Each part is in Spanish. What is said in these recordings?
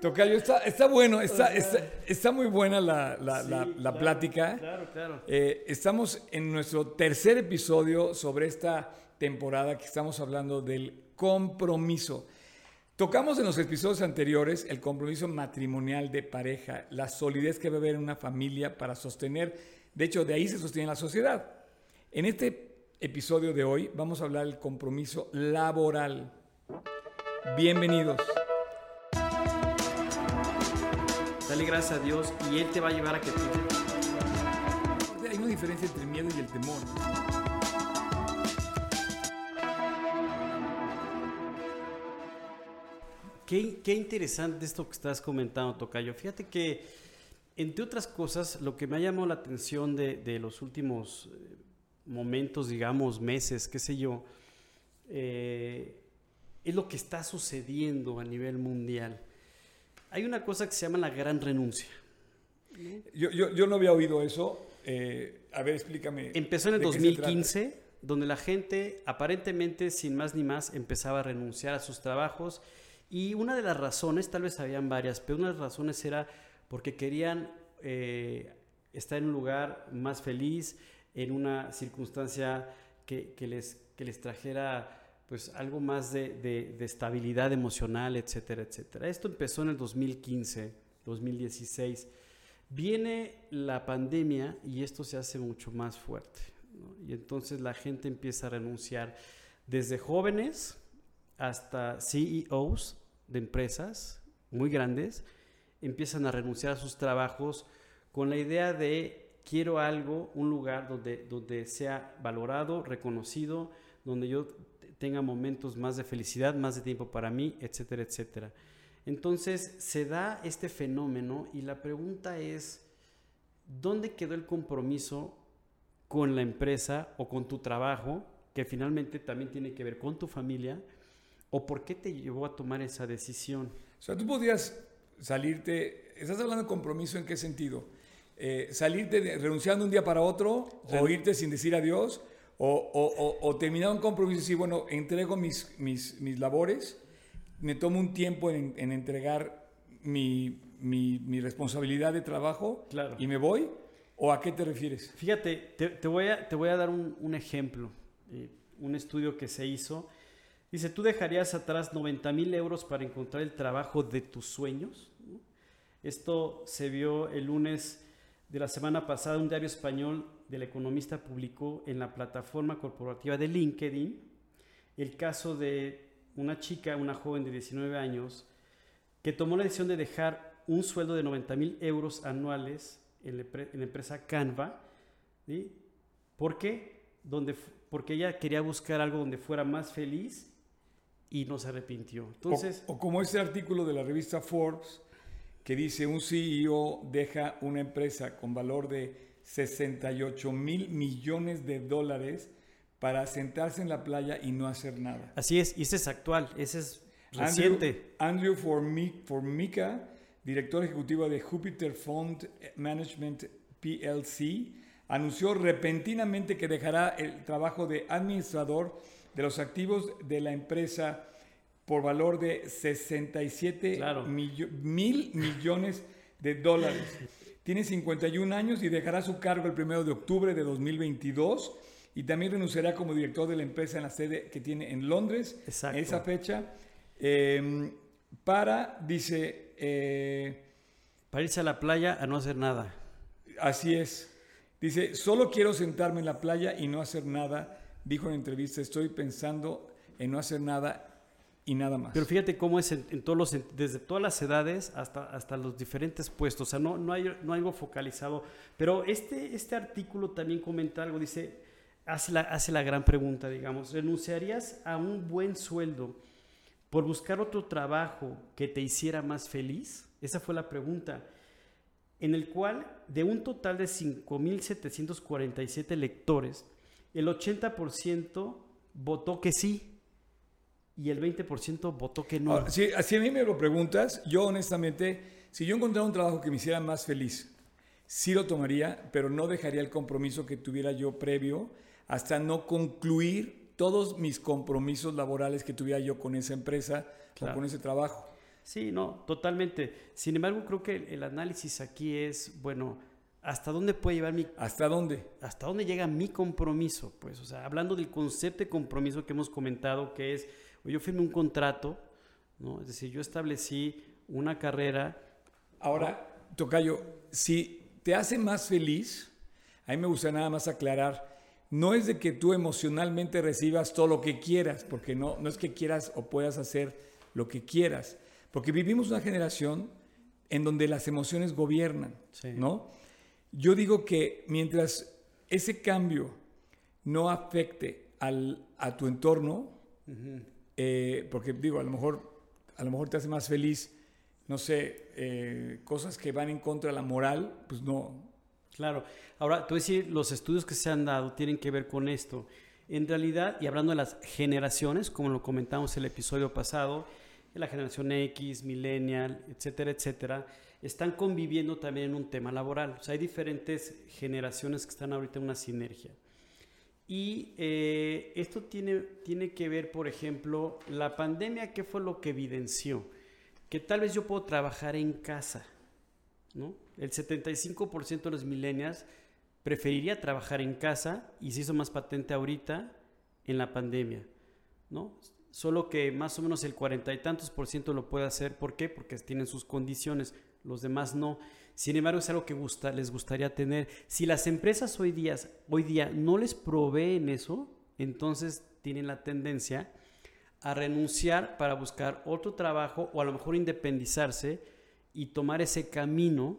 Tocayo, está, está bueno, está, está, está muy buena la, la, la, Sí, la claro, plática. Claro, claro. Eh, estamos en nuestro tercer episodio sobre esta temporada que estamos hablando del compromiso. Tocamos en los episodios anteriores el compromiso matrimonial de pareja, la solidez que debe haber en una familia para sostener, de hecho de ahí se sostiene la sociedad. En este episodio de hoy vamos a hablar del compromiso laboral. Bienvenidos. Dale gracias a Dios y Él te va a llevar a que tú... Hay una diferencia entre el miedo y el temor. Qué, qué interesante esto que estás comentando, Tocayo. Fíjate que, entre otras cosas, lo que me ha llamado la atención de, de los últimos eh, momentos, digamos, meses, qué sé yo, eh, es lo que está sucediendo a nivel mundial. Hay una cosa que se llama la gran renuncia. Yo, yo, yo no había oído eso. Eh, a ver, explícame. Empezó en el ¿de qué se 2015, donde la gente aparentemente sin más ni más empezaba a renunciar a sus trabajos y una de las razones, tal vez habían varias, pero una de las razones era porque querían eh, estar en un lugar más feliz, en una circunstancia que, que les, que les trajera pues algo más de, de- estabilidad emocional, etcétera, etcétera. Esto empezó en el 2015, 2016. Viene la pandemia y esto se hace mucho más fuerte. Y entonces la gente empieza a renunciar desde jóvenes hasta CEOs de empresas muy grandes, empiezan a renunciar a sus trabajos con la idea de quiero algo, un lugar donde, donde sea valorado, reconocido, donde yo tenga momentos más de felicidad, más de tiempo para mí, etcétera, etcétera. Entonces se da este fenómeno y la pregunta es, ¿dónde quedó el compromiso con la empresa o con tu trabajo, que finalmente también tiene que ver con tu familia? ¿O por qué te llevó a tomar esa decisión? O sea, tú podrías salirte. ¿Estás hablando de compromiso en qué sentido? Eh, ¿Salirte de- renunciando un día para otro? ¿O irte sin decir adiós? ¿O, o- o- o terminar un compromiso y decir, bueno, entrego mis, mis, mis labores, me tomo un tiempo en, en entregar mi, mi- mi responsabilidad de trabajo Claro. y me voy? ¿O a qué te refieres? Fíjate, te, te voy, a, te voy a dar un, un ejemplo, eh, un estudio que se hizo. Dice, ¿tú dejarías atrás 90 mil euros para encontrar el trabajo de tus sueños? Esto se vio el lunes de la semana pasada, un diario español del economista publicó en la plataforma corporativa de LinkedIn el caso de una chica, una joven de 19 años, que tomó la decisión de dejar un sueldo de 90 mil euros anuales en la, empre- en la empresa Canva. ¿sí? ¿Por qué? Donde, porque ella quería buscar algo donde fuera más feliz y no se arrepintió. Entonces, o, o como ese artículo de la revista Forbes que dice un CEO deja una empresa con valor de 68 mil millones de dólares para sentarse en la playa y no hacer nada. así es, y ese es actual, ese es reciente. Andrew Formi- Formica, director ejecutivo de Jupiter Fund Management PLC, anunció repentinamente que dejará el trabajo de administrador de los activos de la empresa por valor de 67 Claro. millo- mil millones de dólares. Tiene 51 años y dejará su cargo el 1 de octubre de 2022 y también renunciará como director de la empresa en la sede que tiene en Londres Exacto. en esa fecha eh, para, dice, eh, Para irse a la playa a no hacer nada. así es, dice, solo quiero sentarme en la playa y no hacer nada, dijo en entrevista, estoy pensando en no hacer nada Pero fíjate cómo es en, todos los, desde todas las edades hasta, hasta los diferentes puestos. O sea, no, no, hay, no algo focalizado. Pero este, este artículo también comenta algo, dice, hace la, hace la gran pregunta, digamos, ¿renunciarías a un buen sueldo por buscar otro trabajo que te hiciera más feliz? Esa fue la pregunta. En el cual, de un total de 5.747 lectores, el 80% votó que sí y el 20% votó que no. Ahora, si, si a mí me lo preguntas, yo honestamente, si yo encontrara un trabajo que me hiciera más feliz, sí lo tomaría, pero no dejaría el compromiso que tuviera yo previo hasta no concluir todos mis compromisos laborales que tuviera yo con esa empresa Claro. o con ese trabajo. Sí, no, totalmente. Sin embargo, creo que el, análisis aquí es, bueno, ¿hasta dónde puede llevar mi... ¿Hasta dónde? ¿Hasta dónde llega mi compromiso? Pues, o sea, hablando del concepto de compromiso que hemos comentado, que es, yo firmé un contrato, ¿no? Es decir, yo establecí una carrera. Ahora, Tocayo, si te hace más feliz, a mí me gusta nada más aclarar, no es de que tú emocionalmente recibas todo lo que quieras, porque no, no es que quieras o puedas hacer lo que quieras porque vivimos una generación en donde las emociones gobiernan, ¿no? Yo digo que mientras ese cambio no afecte al, a tu entorno, eh, porque digo, a lo, mejor, a lo mejor te hace más feliz, no sé, eh, cosas que van en contra de la moral, pues no. Claro. Ahora, tú decir, los estudios que se han dado tienen que ver con esto. En realidad, y hablando de las generaciones, como lo comentamos en el episodio pasado, la generación X, millennial, etcétera, etcétera, están conviviendo también en un tema laboral. O sea, hay diferentes generaciones que están ahorita en una sinergia. Y eh, esto tiene, tiene que ver, por ejemplo, la pandemia, ¿qué fue lo que evidenció? Que tal vez yo puedo trabajar en casa, ¿no? El 75% de los millennials preferiría trabajar en casa y se hizo más patente ahorita en la pandemia, ¿no? solo que más o menos el cuarenta y tantos por ciento lo puede hacer. ¿Por qué? Porque tienen sus condiciones, los demás no. Sin embargo, es algo que gusta, les gustaría tener. Si las empresas hoy día, hoy día no les proveen eso, entonces tienen la tendencia a renunciar para buscar otro trabajo o a lo mejor independizarse y tomar ese camino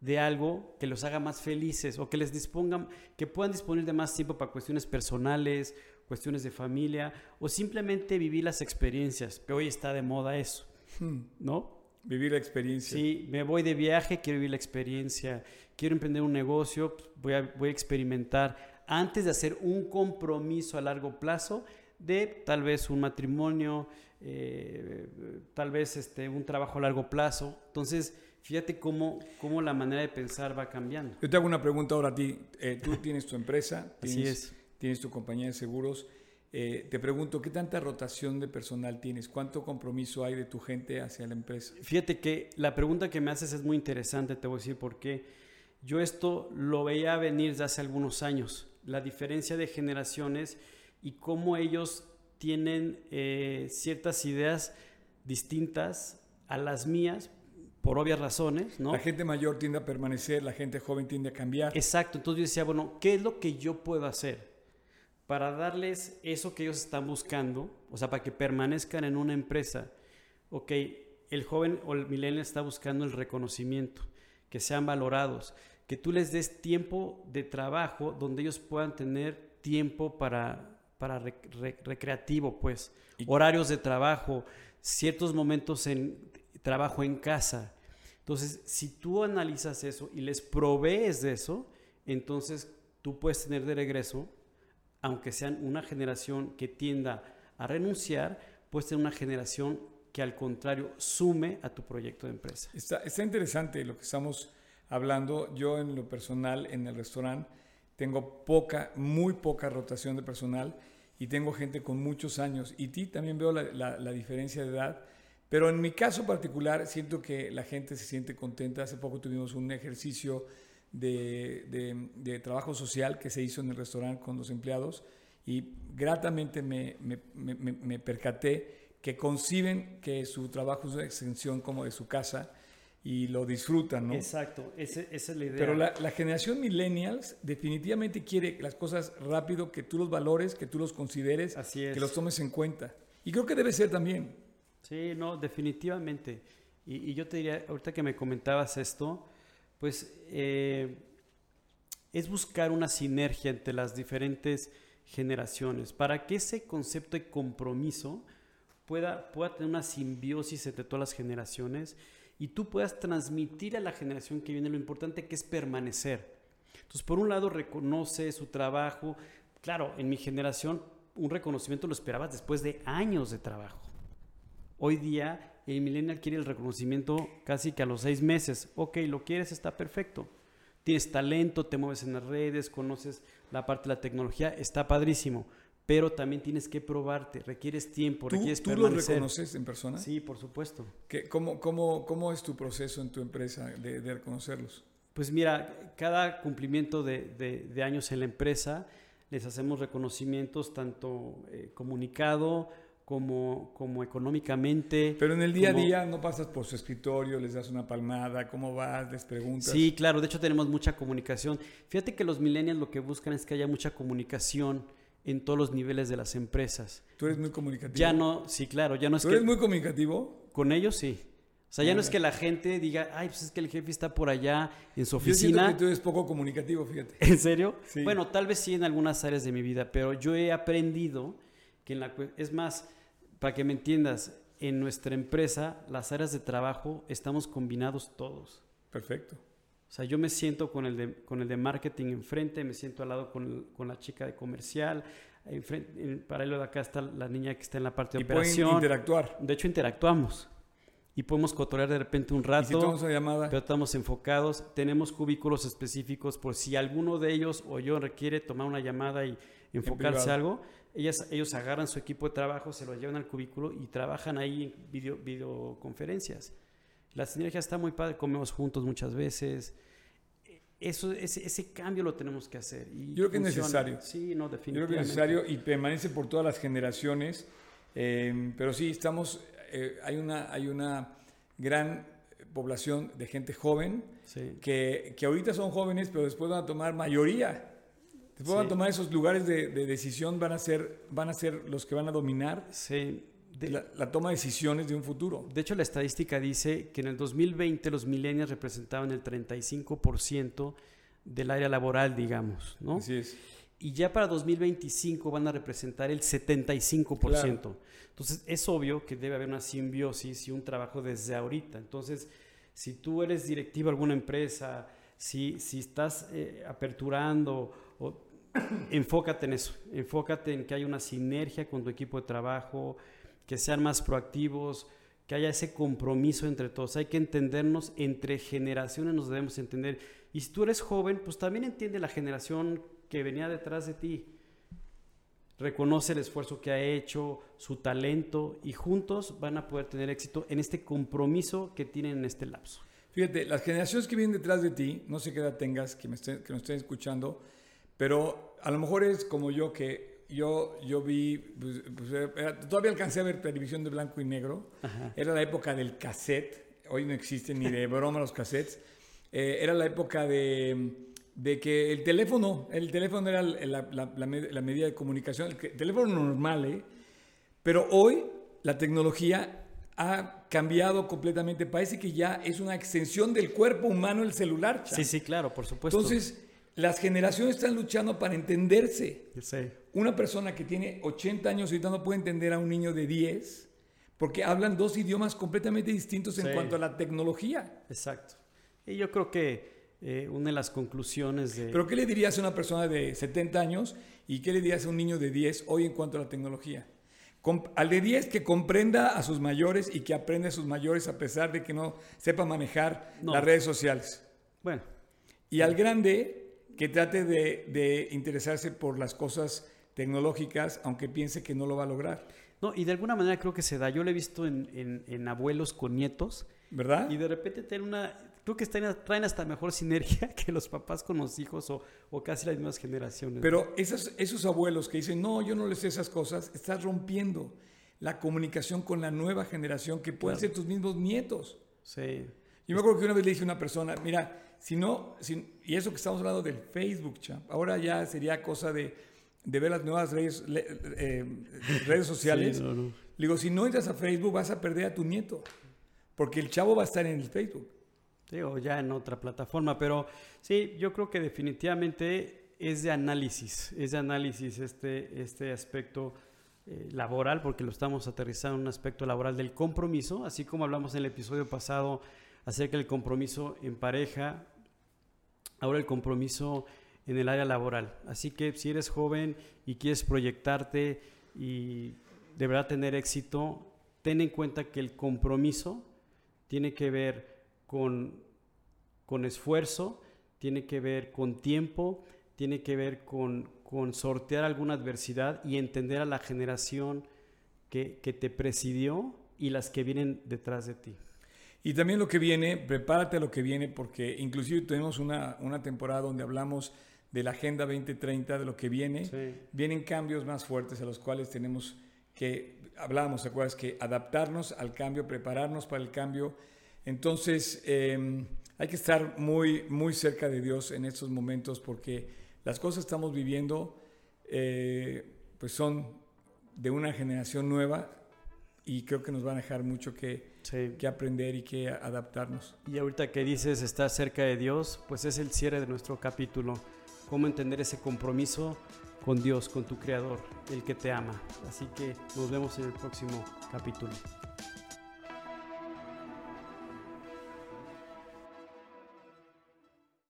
de algo que los haga más felices o que les dispongan, que puedan disponer de más tiempo para cuestiones personales cuestiones de familia o simplemente vivir las experiencias, que hoy está de moda eso, hmm. ¿no? Vivir la experiencia. Sí, me voy de viaje, quiero vivir la experiencia, quiero emprender un negocio, voy a, voy a experimentar antes de hacer un compromiso a largo plazo de tal vez un matrimonio, eh, tal vez este, un trabajo a largo plazo. Entonces, fíjate cómo, cómo la manera de pensar va cambiando. Yo te hago una pregunta ahora a ti. Eh, tú tienes tu empresa. Así es tienes tu compañía de seguros. Eh, te pregunto, ¿qué tanta rotación de personal tienes? ¿Cuánto compromiso hay de tu gente hacia la empresa? Fíjate que la pregunta que me haces es muy interesante, te voy a decir por qué. Yo esto lo veía venir desde hace algunos años, la diferencia de generaciones y cómo ellos tienen eh, ciertas ideas distintas a las mías, por obvias razones, ¿no? La gente mayor tiende a permanecer, la gente joven tiende a cambiar. Exacto, entonces yo decía, bueno, ¿qué es lo que yo puedo hacer? Para darles eso que ellos están buscando, o sea, para que permanezcan en una empresa. Ok, el joven o el millennial está buscando el reconocimiento, que sean valorados, que tú les des tiempo de trabajo donde ellos puedan tener tiempo para, para recreativo, pues, horarios de trabajo, ciertos momentos en trabajo en casa. Entonces, si tú analizas eso y les provees de eso, entonces tú puedes tener de regreso aunque sean una generación que tienda a renunciar, puede ser una generación que al contrario sume a tu proyecto de empresa. Está, interesante lo que estamos hablando. Yo en lo personal, en el restaurante, tengo poca, muy poca rotación de personal y tengo gente con muchos años. Y ti también veo la diferencia de edad. Pero en mi caso particular, siento que la gente se siente contenta. Hace poco tuvimos un ejercicio de, de, trabajo social que se hizo en el restaurante con los empleados y gratamente me, me, me, percaté que conciben que su trabajo es una extensión como de su casa y lo disfrutan, ¿no? Exacto, esa, es la idea. Pero la, la, generación millennials definitivamente quiere las cosas rápido, que tú los valores, que tú los consideres, Así es. que los tomes en cuenta. Y creo que debe ser también. Sí, no, definitivamente. Y, y yo te diría, ahorita que me comentabas esto, pues eh, es buscar una sinergia entre las diferentes generaciones para que ese concepto de compromiso pueda, pueda tener una simbiosis entre todas las generaciones y tú puedas transmitir a la generación que viene lo importante que es permanecer. Entonces, por un lado, reconoce su trabajo. Claro, en mi generación un reconocimiento lo esperabas después de años de trabajo. Hoy día el millennial quiere el reconocimiento casi que a los seis meses. Ok, lo quieres, está perfecto. Tienes talento, te mueves en las redes, conoces la parte de la tecnología, está padrísimo. pero también tienes que probarte, requieres tiempo, ¿Tú, requieres ¿Tú lo reconoces en persona? Sí, por supuesto. ¿Qué- cómo, cómo, ¿Cómo es tu proceso en tu empresa de, de reconocerlos? Pues mira, cada cumplimiento de, de- de años en la empresa les hacemos reconocimientos tanto eh, comunicado como, como económicamente. Pero en el día a como- día no pasas por su escritorio, les das una palmada, ¿cómo vas? Les preguntas. Sí, claro, de hecho tenemos mucha comunicación. Fíjate que los millennials lo que buscan es que haya mucha comunicación en todos los niveles de las empresas. ¿Tú eres muy comunicativo? Ya no, sí, claro, ya no es ¿Tú que eres muy comunicativo? con ellos sí. O sea, ya Ah, no es ya. que la gente diga, ay, pues es que el jefe está por allá en su Yo siento oficina. que tú eres poco comunicativo, fíjate. ¿En serio? Sí. Bueno, tal vez sí en algunas áreas de mi vida, pero yo he aprendido que en la... Es más, para que me entiendas, en nuestra empresa, las áreas de trabajo, estamos combinados todos. Perfecto. O sea, yo me siento con el de, con el de marketing enfrente, me siento al lado con, con la chica de comercial, enfrente, en paralelo de acá está la niña que está en la parte de Y pueden operación. interactuar. De hecho, interactuamos y podemos cotorear de repente un Y si rato. tomamos una llamada, Pero estamos enfocados, tenemos cubículos específicos por si alguno de ellos o yo requiere tomar una llamada y enfocarse privado. a algo. Ellas, ellos agarran su equipo de trabajo, se lo llevan al cubículo y trabajan ahí en video, videoconferencias. La sinergia está muy padre, comemos juntos muchas veces. Eso, ese, ese cambio lo tenemos que hacer. y Yo creo que es necesario. Sí, no, yo creo definitivamente. que es necesario y permanece por todas las generaciones. Eh, pero sí, estamos, eh, hay, una, hay una gran población de gente joven Sí. que, que ahorita son jóvenes, pero después van a tomar mayoría. Van a Sí. tomar esos lugares de, de decisión, van a, ser, van a ser los que van a dominar Sí. De- la, la toma de decisiones de un futuro. De hecho, la estadística dice que en el 2020 los millennials representaban el 35% del área laboral, digamos, ¿no? Así es. Y ya para 2025 van a representar el 75%. Claro. Entonces, es obvio que debe haber una simbiosis y un trabajo desde ahorita. Entonces, si tú eres directivo de alguna empresa, si, si estás eh, aperturando, enfócate en eso. Enfócate en que haya una sinergia con tu equipo de trabajo, que sean más proactivos, que haya ese compromiso entre todos. Hay que entendernos, entre generaciones nos debemos entender. Y si tú eres joven, pues también entiende la generación que venía detrás de ti. Reconoce el esfuerzo que ha hecho, su talento, y juntos van a poder tener éxito en este compromiso que tienen en este lapso. Fíjate, las generaciones que vienen detrás de ti, no sé qué edad tengas, que, me estén, que nos estén escuchando, pero a lo mejor es como yo que yo, yo vi, pues, pues, era- todavía alcancé a ver televisión de blanco y negro, Ajá. era la época del cassette, hoy no existen ni de broma los cassettes, Eh, era la época de, de que el teléfono, el teléfono era la, la- la la medida de comunicación, el que- teléfono normal, ¿eh? Pero hoy la tecnología ha cambiado completamente. Parece que ya es una extensión del cuerpo humano el celular. Chan. Sí, sí, claro, por supuesto. Entonces, las generaciones están luchando para entenderse. Una persona que tiene 80 años ahorita no puede entender a un niño de 10 porque hablan dos idiomas completamente distintos en Sí. cuanto a la tecnología. Exacto. Y yo creo que eh, una de las conclusiones de... Pero ¿qué le dirías a una persona de 70 años y qué le dirías a un niño de 10 hoy en cuanto a la tecnología? Com- al de 10 que comprenda a sus mayores y que aprenda a sus mayores a pesar de que no sepa manejar No. las redes sociales. Bueno, Y al grande que trate de, de interesarse por las cosas tecnológicas, aunque piense que no lo va a lograr. no, y de alguna manera creo que se da. Yo lo he visto en, en- en abuelos con nietos ¿Verdad? y de repente tienen una... Creo que traen, traen hasta mejor sinergia que los papás con los hijos o, o casi las mismas generaciones. Pero esos, esos abuelos que dicen, no, yo no les sé esas cosas, estás rompiendo la comunicación con la nueva generación que pueden Claro. ser tus mismos nietos. Sí. Yo me acuerdo que una vez le dije a una persona, mira, si no, si- y eso que estamos hablando del Facebook, champ, ahora ya sería cosa de, de ver las nuevas redes, le- eh, redes sociales. Sí, no, no. Le digo, si no entras a Facebook vas a perder a tu nieto, porque el chavo va a estar en el Facebook. Sí, o ya en otra plataforma, pero sí, yo creo que definitivamente es de análisis, es de análisis este, este aspecto eh, laboral, porque lo estamos aterrizando en un aspecto laboral del compromiso, así como hablamos en el episodio pasado acerca del compromiso en pareja, ahora el compromiso en el área laboral. Así que si eres joven y quieres proyectarte y de verdad tener éxito, ten en cuenta que el compromiso tiene que ver con, con esfuerzo, tiene que ver con tiempo, tiene que ver con, con sortear alguna adversidad y entender a la generación que, que te presidió y las que vienen detrás de ti. Y también lo que viene, prepárate a lo que viene, porque inclusive tenemos una, una temporada donde hablamos de la Agenda 2030, de lo que viene. Sí. Vienen cambios más fuertes a los cuales tenemos que, hablábamos, ¿te acuerdas? Que adaptarnos al cambio, prepararnos para el cambio. Entonces, eh, hay que estar muy, muy cerca de Dios en estos momentos porque las cosas que estamos viviendo, eh, pues son de una generación nueva y creo que nos van a dejar mucho que, Sí. que aprender y que adaptarnos. Y ahorita que dices estar cerca de Dios, pues es el cierre de nuestro capítulo. Cómo entender ese compromiso con Dios, con tu Creador, el que te ama. Así que nos vemos en el próximo capítulo.